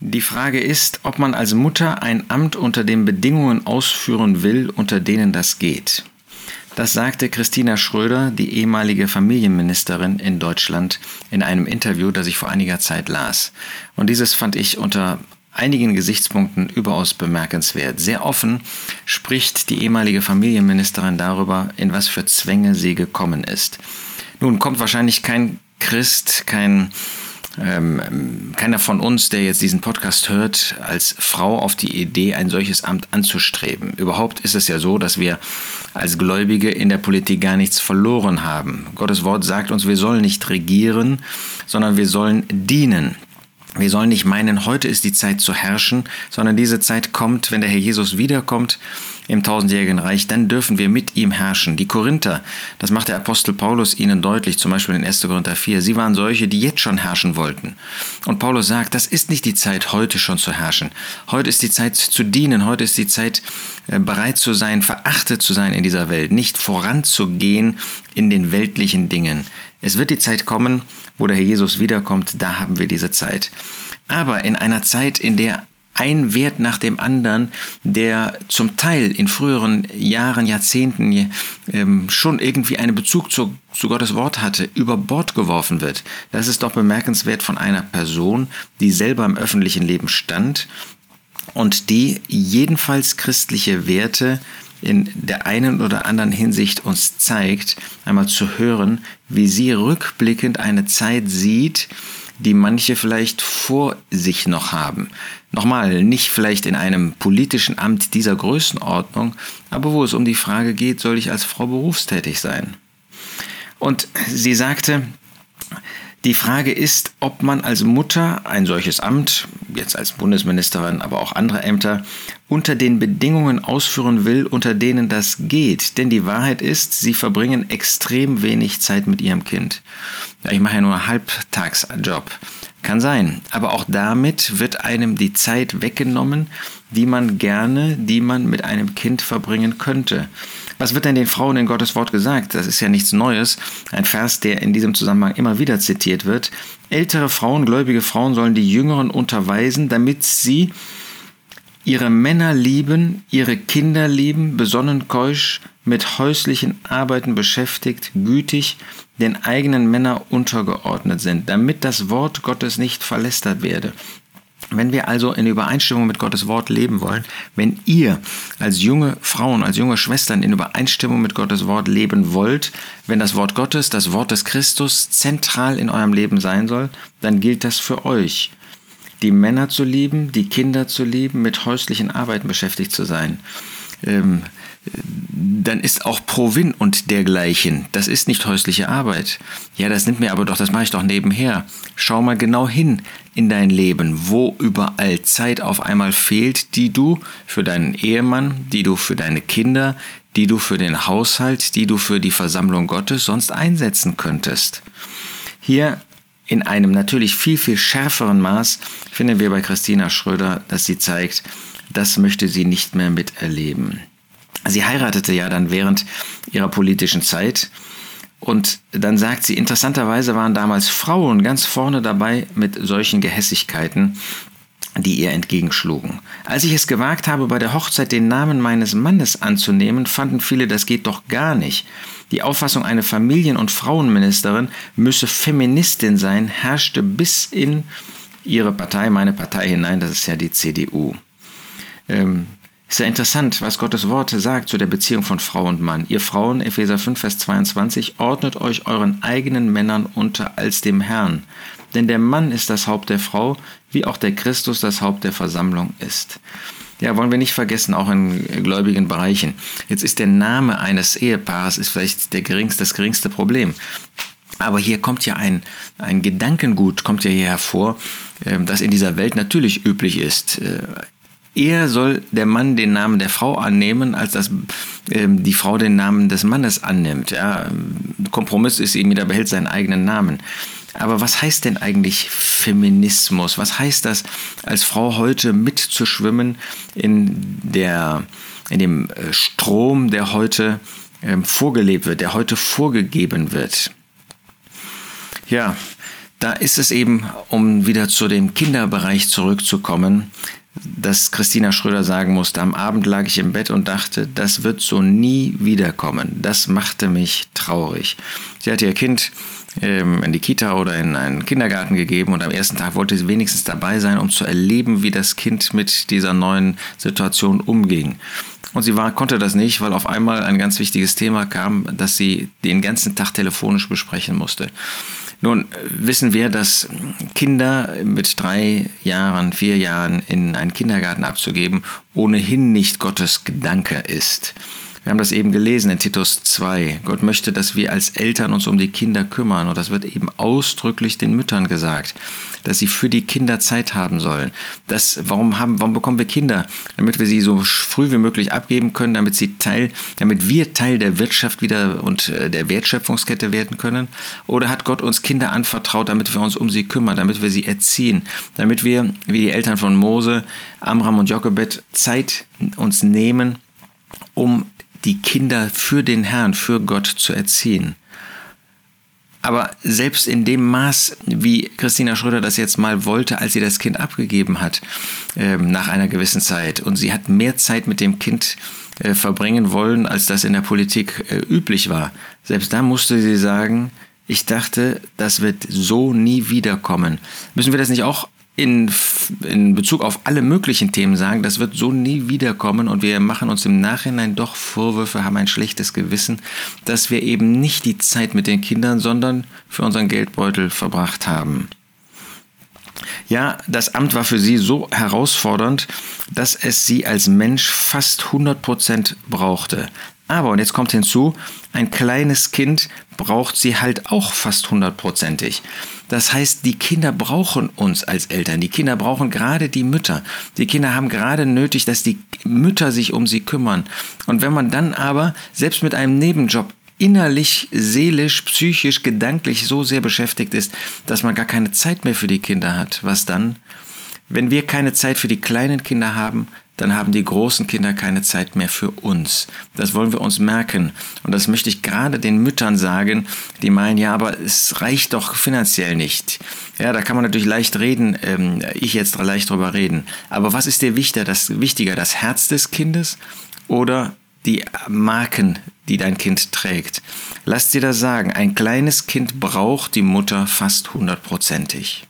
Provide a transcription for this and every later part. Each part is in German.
Die Frage ist, ob man als Mutter ein Amt unter den Bedingungen ausführen will, unter denen das geht. Das sagte Christina Schröder, die ehemalige Familienministerin in Deutschland, in einem Interview, das ich vor einiger Zeit las. Und dieses fand ich unter einigen Gesichtspunkten überaus bemerkenswert. Sehr offen spricht die ehemalige Familienministerin darüber, in was für Zwänge sie gekommen ist. Nun kommt wahrscheinlich kein Christ, kein ähm, keiner von uns, der jetzt diesen Podcast hört, als Frau auf die Idee, ein solches Amt anzustreben. Überhaupt ist es ja so, dass wir als Gläubige in der Politik gar nichts verloren haben. Gottes Wort sagt uns, wir sollen nicht regieren, sondern wir sollen dienen. Wir sollen nicht meinen, heute ist die Zeit zu herrschen, sondern diese Zeit kommt, wenn der Herr Jesus wiederkommt im tausendjährigen Reich, dann dürfen wir mit ihm herrschen. Die Korinther, das macht der Apostel Paulus ihnen deutlich, zum Beispiel in 1. Korinther 4, sie waren solche, die jetzt schon herrschen wollten. Und Paulus sagt, das ist nicht die Zeit, heute schon zu herrschen. Heute ist die Zeit zu dienen, heute ist die Zeit, äh, bereit zu sein, verachtet zu sein in dieser Welt, nicht voranzugehen in den weltlichen Dingen. Es wird die Zeit kommen, wo der Herr Jesus wiederkommt, da haben wir diese Zeit. Aber in einer Zeit, in der ein Wert nach dem anderen, der zum Teil in früheren Jahren, Jahrzehnten ähm, schon irgendwie einen Bezug zu, zu Gottes Wort hatte, über Bord geworfen wird. Das ist doch bemerkenswert von einer Person, die selber im öffentlichen Leben stand und die jedenfalls christliche Werte in der einen oder anderen Hinsicht uns zeigt, einmal zu hören, wie sie rückblickend eine Zeit sieht, die manche vielleicht vor sich noch haben. Nochmal, nicht vielleicht in einem politischen Amt dieser Größenordnung, aber wo es um die Frage geht, soll ich als Frau berufstätig sein? Und sie sagte, die Frage ist, ob man als Mutter ein solches Amt, jetzt als Bundesministerin, aber auch andere Ämter, unter den Bedingungen ausführen will, unter denen das geht. Denn die Wahrheit ist, sie verbringen extrem wenig Zeit mit ihrem Kind. Ich mache ja nur einen Halbtagsjob. Kann sein. Aber auch damit wird einem die Zeit weggenommen, die man gerne, die man mit einem Kind verbringen könnte. Was wird denn den Frauen in Gottes Wort gesagt? Das ist ja nichts Neues. Ein Vers, der in diesem Zusammenhang immer wieder zitiert wird. Ältere Frauen, gläubige Frauen sollen die Jüngeren unterweisen, damit sie ihre Männer lieben, ihre Kinder lieben, besonnen keusch, mit häuslichen Arbeiten beschäftigt, gütig, den eigenen Männern untergeordnet sind, damit das Wort Gottes nicht verlästert werde. Wenn wir also in Übereinstimmung mit Gottes Wort leben wollen, wenn ihr als junge Frauen, als junge Schwestern in Übereinstimmung mit Gottes Wort leben wollt, wenn das Wort Gottes, das Wort des Christus zentral in eurem Leben sein soll, dann gilt das für euch. Die Männer zu lieben, die Kinder zu lieben, mit häuslichen Arbeiten beschäftigt zu sein. Ähm, dann ist auch Provin und dergleichen. Das ist nicht häusliche Arbeit. Ja, das nimmt mir aber doch, das mache ich doch nebenher. Schau mal genau hin in dein Leben, wo überall Zeit auf einmal fehlt, die du für deinen Ehemann, die du für deine Kinder, die du für den Haushalt, die du für die Versammlung Gottes sonst einsetzen könntest. Hier in einem natürlich viel, viel schärferen Maß finden wir bei Christina Schröder, dass sie zeigt, das möchte sie nicht mehr miterleben. Sie heiratete ja dann während ihrer politischen Zeit. Und dann sagt sie, interessanterweise waren damals Frauen ganz vorne dabei mit solchen Gehässigkeiten, die ihr entgegenschlugen. Als ich es gewagt habe, bei der Hochzeit den Namen meines Mannes anzunehmen, fanden viele, das geht doch gar nicht. Die Auffassung, eine Familien- und Frauenministerin müsse Feministin sein, herrschte bis in ihre Partei, meine Partei hinein, das ist ja die CDU. Ähm, ist ja interessant, was Gottes Wort sagt zu der Beziehung von Frau und Mann. Ihr Frauen, Epheser 5, Vers 22, ordnet euch euren eigenen Männern unter als dem Herrn. Denn der Mann ist das Haupt der Frau, wie auch der Christus das Haupt der Versammlung ist. Ja, wollen wir nicht vergessen, auch in gläubigen Bereichen. Jetzt ist der Name eines Ehepaares ist vielleicht der geringste, das geringste Problem. Aber hier kommt ja ein, ein Gedankengut, kommt ja hier hervor, ähm, das in dieser Welt natürlich üblich ist. Eher soll der Mann den Namen der Frau annehmen, als dass ähm, die Frau den Namen des Mannes annimmt. Ja, Kompromiss ist ihm, jeder behält seinen eigenen Namen. Aber was heißt denn eigentlich Feminismus? Was heißt das, als Frau heute mitzuschwimmen in, der, in dem äh, Strom, der heute ähm, vorgelebt wird, der heute vorgegeben wird? Ja, da ist es eben, um wieder zu dem Kinderbereich zurückzukommen, dass Christina Schröder sagen musste, am Abend lag ich im Bett und dachte, das wird so nie wiederkommen. Das machte mich traurig. Sie hatte ihr Kind ähm, in die Kita oder in einen Kindergarten gegeben und am ersten Tag wollte sie wenigstens dabei sein, um zu erleben, wie das Kind mit dieser neuen Situation umging. Und sie war, konnte das nicht, weil auf einmal ein ganz wichtiges Thema kam, das sie den ganzen Tag telefonisch besprechen musste. Nun wissen wir, dass Kinder mit drei Jahren, vier Jahren in einen Kindergarten abzugeben, ohnehin nicht Gottes Gedanke ist. Wir haben das eben gelesen in Titus 2. Gott möchte, dass wir als Eltern uns um die Kinder kümmern. Und das wird eben ausdrücklich den Müttern gesagt, dass sie für die Kinder Zeit haben sollen. Das, warum, haben, warum bekommen wir Kinder? Damit wir sie so früh wie möglich abgeben können, damit, sie Teil, damit wir Teil der Wirtschaft wieder und äh, der Wertschöpfungskette werden können? Oder hat Gott uns Kinder anvertraut, damit wir uns um sie kümmern, damit wir sie erziehen, damit wir, wie die Eltern von Mose, Amram und Jochebed, Zeit uns nehmen, um die Kinder für den Herrn, für Gott zu erziehen. Aber selbst in dem Maß, wie Christina Schröder das jetzt mal wollte, als sie das Kind abgegeben hat, äh, nach einer gewissen Zeit, und sie hat mehr Zeit mit dem Kind äh, verbringen wollen, als das in der Politik äh, üblich war, selbst da musste sie sagen, ich dachte, das wird so nie wiederkommen. Müssen wir das nicht auch in, in Bezug auf alle möglichen Themen sagen, das wird so nie wiederkommen und wir machen uns im Nachhinein doch Vorwürfe, haben ein schlechtes Gewissen, dass wir eben nicht die Zeit mit den Kindern, sondern für unseren Geldbeutel verbracht haben. Ja, das Amt war für sie so herausfordernd, dass es sie als Mensch fast 100 Prozent brauchte. Aber, und jetzt kommt hinzu, ein kleines Kind braucht sie halt auch fast hundertprozentig. Das heißt, die Kinder brauchen uns als Eltern. Die Kinder brauchen gerade die Mütter. Die Kinder haben gerade nötig, dass die Mütter sich um sie kümmern. Und wenn man dann aber, selbst mit einem Nebenjob, innerlich, seelisch, psychisch, gedanklich so sehr beschäftigt ist, dass man gar keine Zeit mehr für die Kinder hat, was dann? Wenn wir keine Zeit für die kleinen Kinder haben, dann haben die großen Kinder keine Zeit mehr für uns. Das wollen wir uns merken. Und das möchte ich gerade den Müttern sagen, die meinen, ja, aber es reicht doch finanziell nicht. Ja, da kann man natürlich leicht reden, ähm, ich jetzt leicht drüber reden. Aber was ist dir wichtiger, das, wichtiger, das Herz des Kindes oder die Marken, die dein Kind trägt? Lass dir das sagen, ein kleines Kind braucht die Mutter fast hundertprozentig.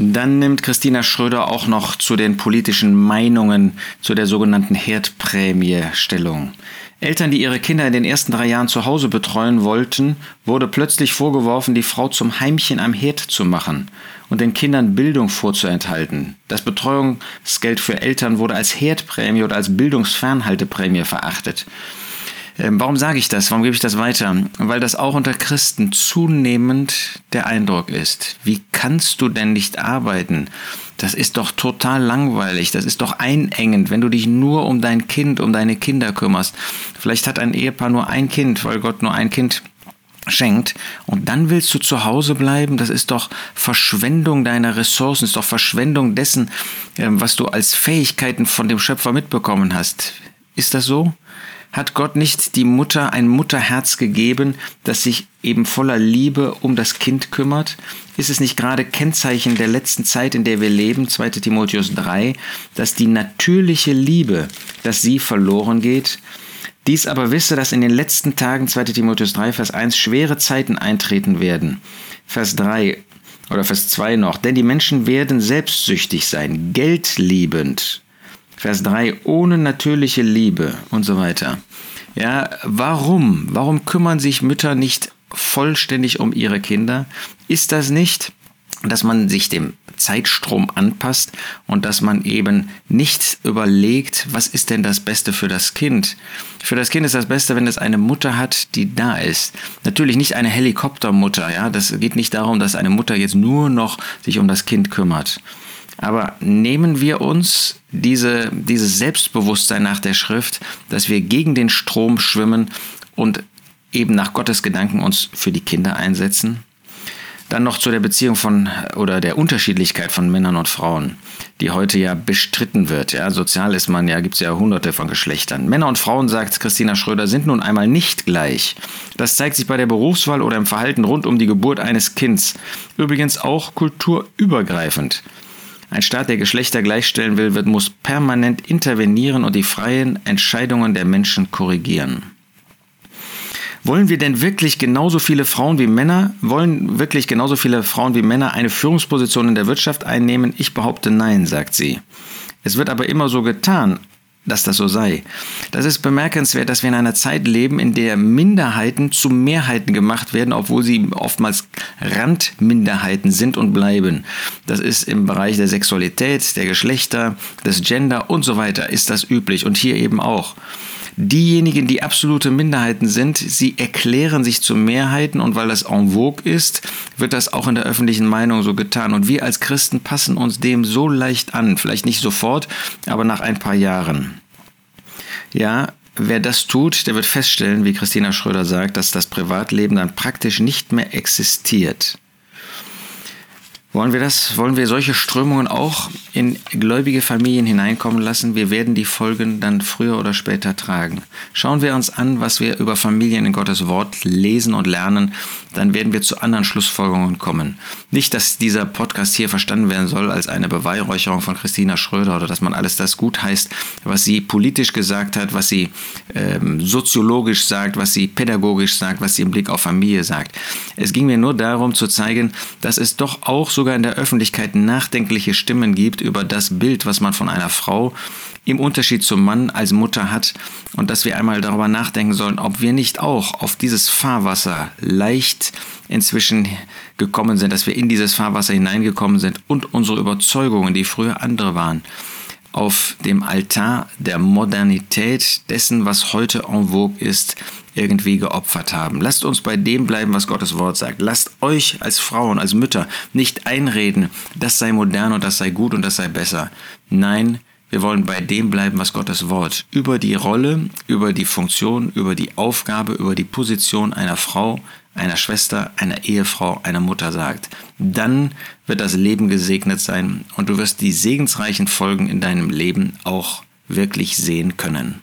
Dann nimmt Christina Schröder auch noch zu den politischen Meinungen zu der sogenannten Herdprämie Stellung. Eltern, die ihre Kinder in den ersten drei Jahren zu Hause betreuen wollten, wurde plötzlich vorgeworfen, die Frau zum Heimchen am Herd zu machen und den Kindern Bildung vorzuenthalten. Das Betreuungsgeld für Eltern wurde als Herdprämie oder als Bildungsfernhalteprämie verachtet. Ähm, warum sage ich das? Warum gebe ich das weiter? Weil das auch unter Christen zunehmend der Eindruck ist. Wie kannst du denn nicht arbeiten? Das ist doch total langweilig, das ist doch einengend, wenn du dich nur um dein Kind, um deine Kinder kümmerst. Vielleicht hat ein Ehepaar nur ein Kind, weil Gott nur ein Kind schenkt und dann willst du zu Hause bleiben, das ist doch Verschwendung deiner Ressourcen, ist doch Verschwendung dessen, ähm, was du als Fähigkeiten von dem Schöpfer mitbekommen hast. Ist das so? Hat Gott nicht die Mutter ein Mutterherz gegeben, das sich eben voller Liebe um das Kind kümmert? Ist es nicht gerade Kennzeichen der letzten Zeit, in der wir leben, 2 Timotheus 3, dass die natürliche Liebe, dass sie verloren geht? Dies aber wisse, dass in den letzten Tagen, 2 Timotheus 3, Vers 1, schwere Zeiten eintreten werden. Vers 3 oder Vers 2 noch, denn die Menschen werden selbstsüchtig sein, geldliebend, Vers 3, ohne natürliche Liebe und so weiter. Ja, warum? Warum kümmern sich Mütter nicht vollständig um ihre Kinder? Ist das nicht, dass man sich dem Zeitstrom anpasst und dass man eben nicht überlegt, was ist denn das Beste für das Kind. Für das Kind ist das Beste, wenn es eine Mutter hat, die da ist. Natürlich nicht eine Helikoptermutter, ja. Das geht nicht darum, dass eine Mutter jetzt nur noch sich um das Kind kümmert. Aber nehmen wir uns diese, dieses Selbstbewusstsein nach der Schrift, dass wir gegen den Strom schwimmen und eben nach Gottes Gedanken uns für die Kinder einsetzen? Dann noch zu der Beziehung von oder der Unterschiedlichkeit von Männern und Frauen, die heute ja bestritten wird. Ja, sozial ist man ja, gibt es ja hunderte von Geschlechtern. Männer und Frauen, sagt Christina Schröder, sind nun einmal nicht gleich. Das zeigt sich bei der Berufswahl oder im Verhalten rund um die Geburt eines Kindes. Übrigens auch kulturübergreifend. Ein Staat, der Geschlechter gleichstellen will, wird, muss permanent intervenieren und die freien Entscheidungen der Menschen korrigieren. Wollen wir denn wirklich genauso viele Frauen wie Männer, wollen wirklich genauso viele Frauen wie Männer eine Führungsposition in der Wirtschaft einnehmen? Ich behaupte nein, sagt sie. Es wird aber immer so getan, dass das so sei. Das ist bemerkenswert, dass wir in einer Zeit leben, in der Minderheiten zu Mehrheiten gemacht werden, obwohl sie oftmals Randminderheiten sind und bleiben. Das ist im Bereich der Sexualität, der Geschlechter, des Gender und so weiter ist das üblich und hier eben auch. Diejenigen, die absolute Minderheiten sind, sie erklären sich zu Mehrheiten und weil das en vogue ist, wird das auch in der öffentlichen Meinung so getan. Und wir als Christen passen uns dem so leicht an, vielleicht nicht sofort, aber nach ein paar Jahren. Ja, wer das tut, der wird feststellen, wie Christina Schröder sagt, dass das Privatleben dann praktisch nicht mehr existiert. Wollen wir das, wollen wir solche Strömungen auch in gläubige Familien hineinkommen lassen? Wir werden die Folgen dann früher oder später tragen. Schauen wir uns an, was wir über Familien in Gottes Wort lesen und lernen, dann werden wir zu anderen Schlussfolgerungen kommen. Nicht, dass dieser Podcast hier verstanden werden soll als eine Beweihräucherung von Christina Schröder oder dass man alles das gut heißt, was sie politisch gesagt hat, was sie ähm, soziologisch sagt, was sie pädagogisch sagt, was sie im Blick auf Familie sagt. Es ging mir nur darum zu zeigen, dass es doch auch sogar in der Öffentlichkeit nachdenkliche Stimmen gibt über das Bild, was man von einer Frau im Unterschied zum Mann als Mutter hat und dass wir einmal darüber nachdenken sollen, ob wir nicht auch auf dieses Fahrwasser leicht inzwischen gekommen sind, dass wir in dieses Fahrwasser hineingekommen sind und unsere Überzeugungen, die früher andere waren, auf dem Altar der Modernität dessen, was heute en vogue ist, irgendwie geopfert haben. Lasst uns bei dem bleiben, was Gottes Wort sagt. Lasst euch als Frauen, als Mütter nicht einreden, das sei modern und das sei gut und das sei besser. Nein, wir wollen bei dem bleiben, was Gottes Wort über die Rolle, über die Funktion, über die Aufgabe, über die Position einer Frau, einer Schwester, einer Ehefrau, einer Mutter sagt. Dann wird das Leben gesegnet sein und du wirst die segensreichen Folgen in deinem Leben auch wirklich sehen können.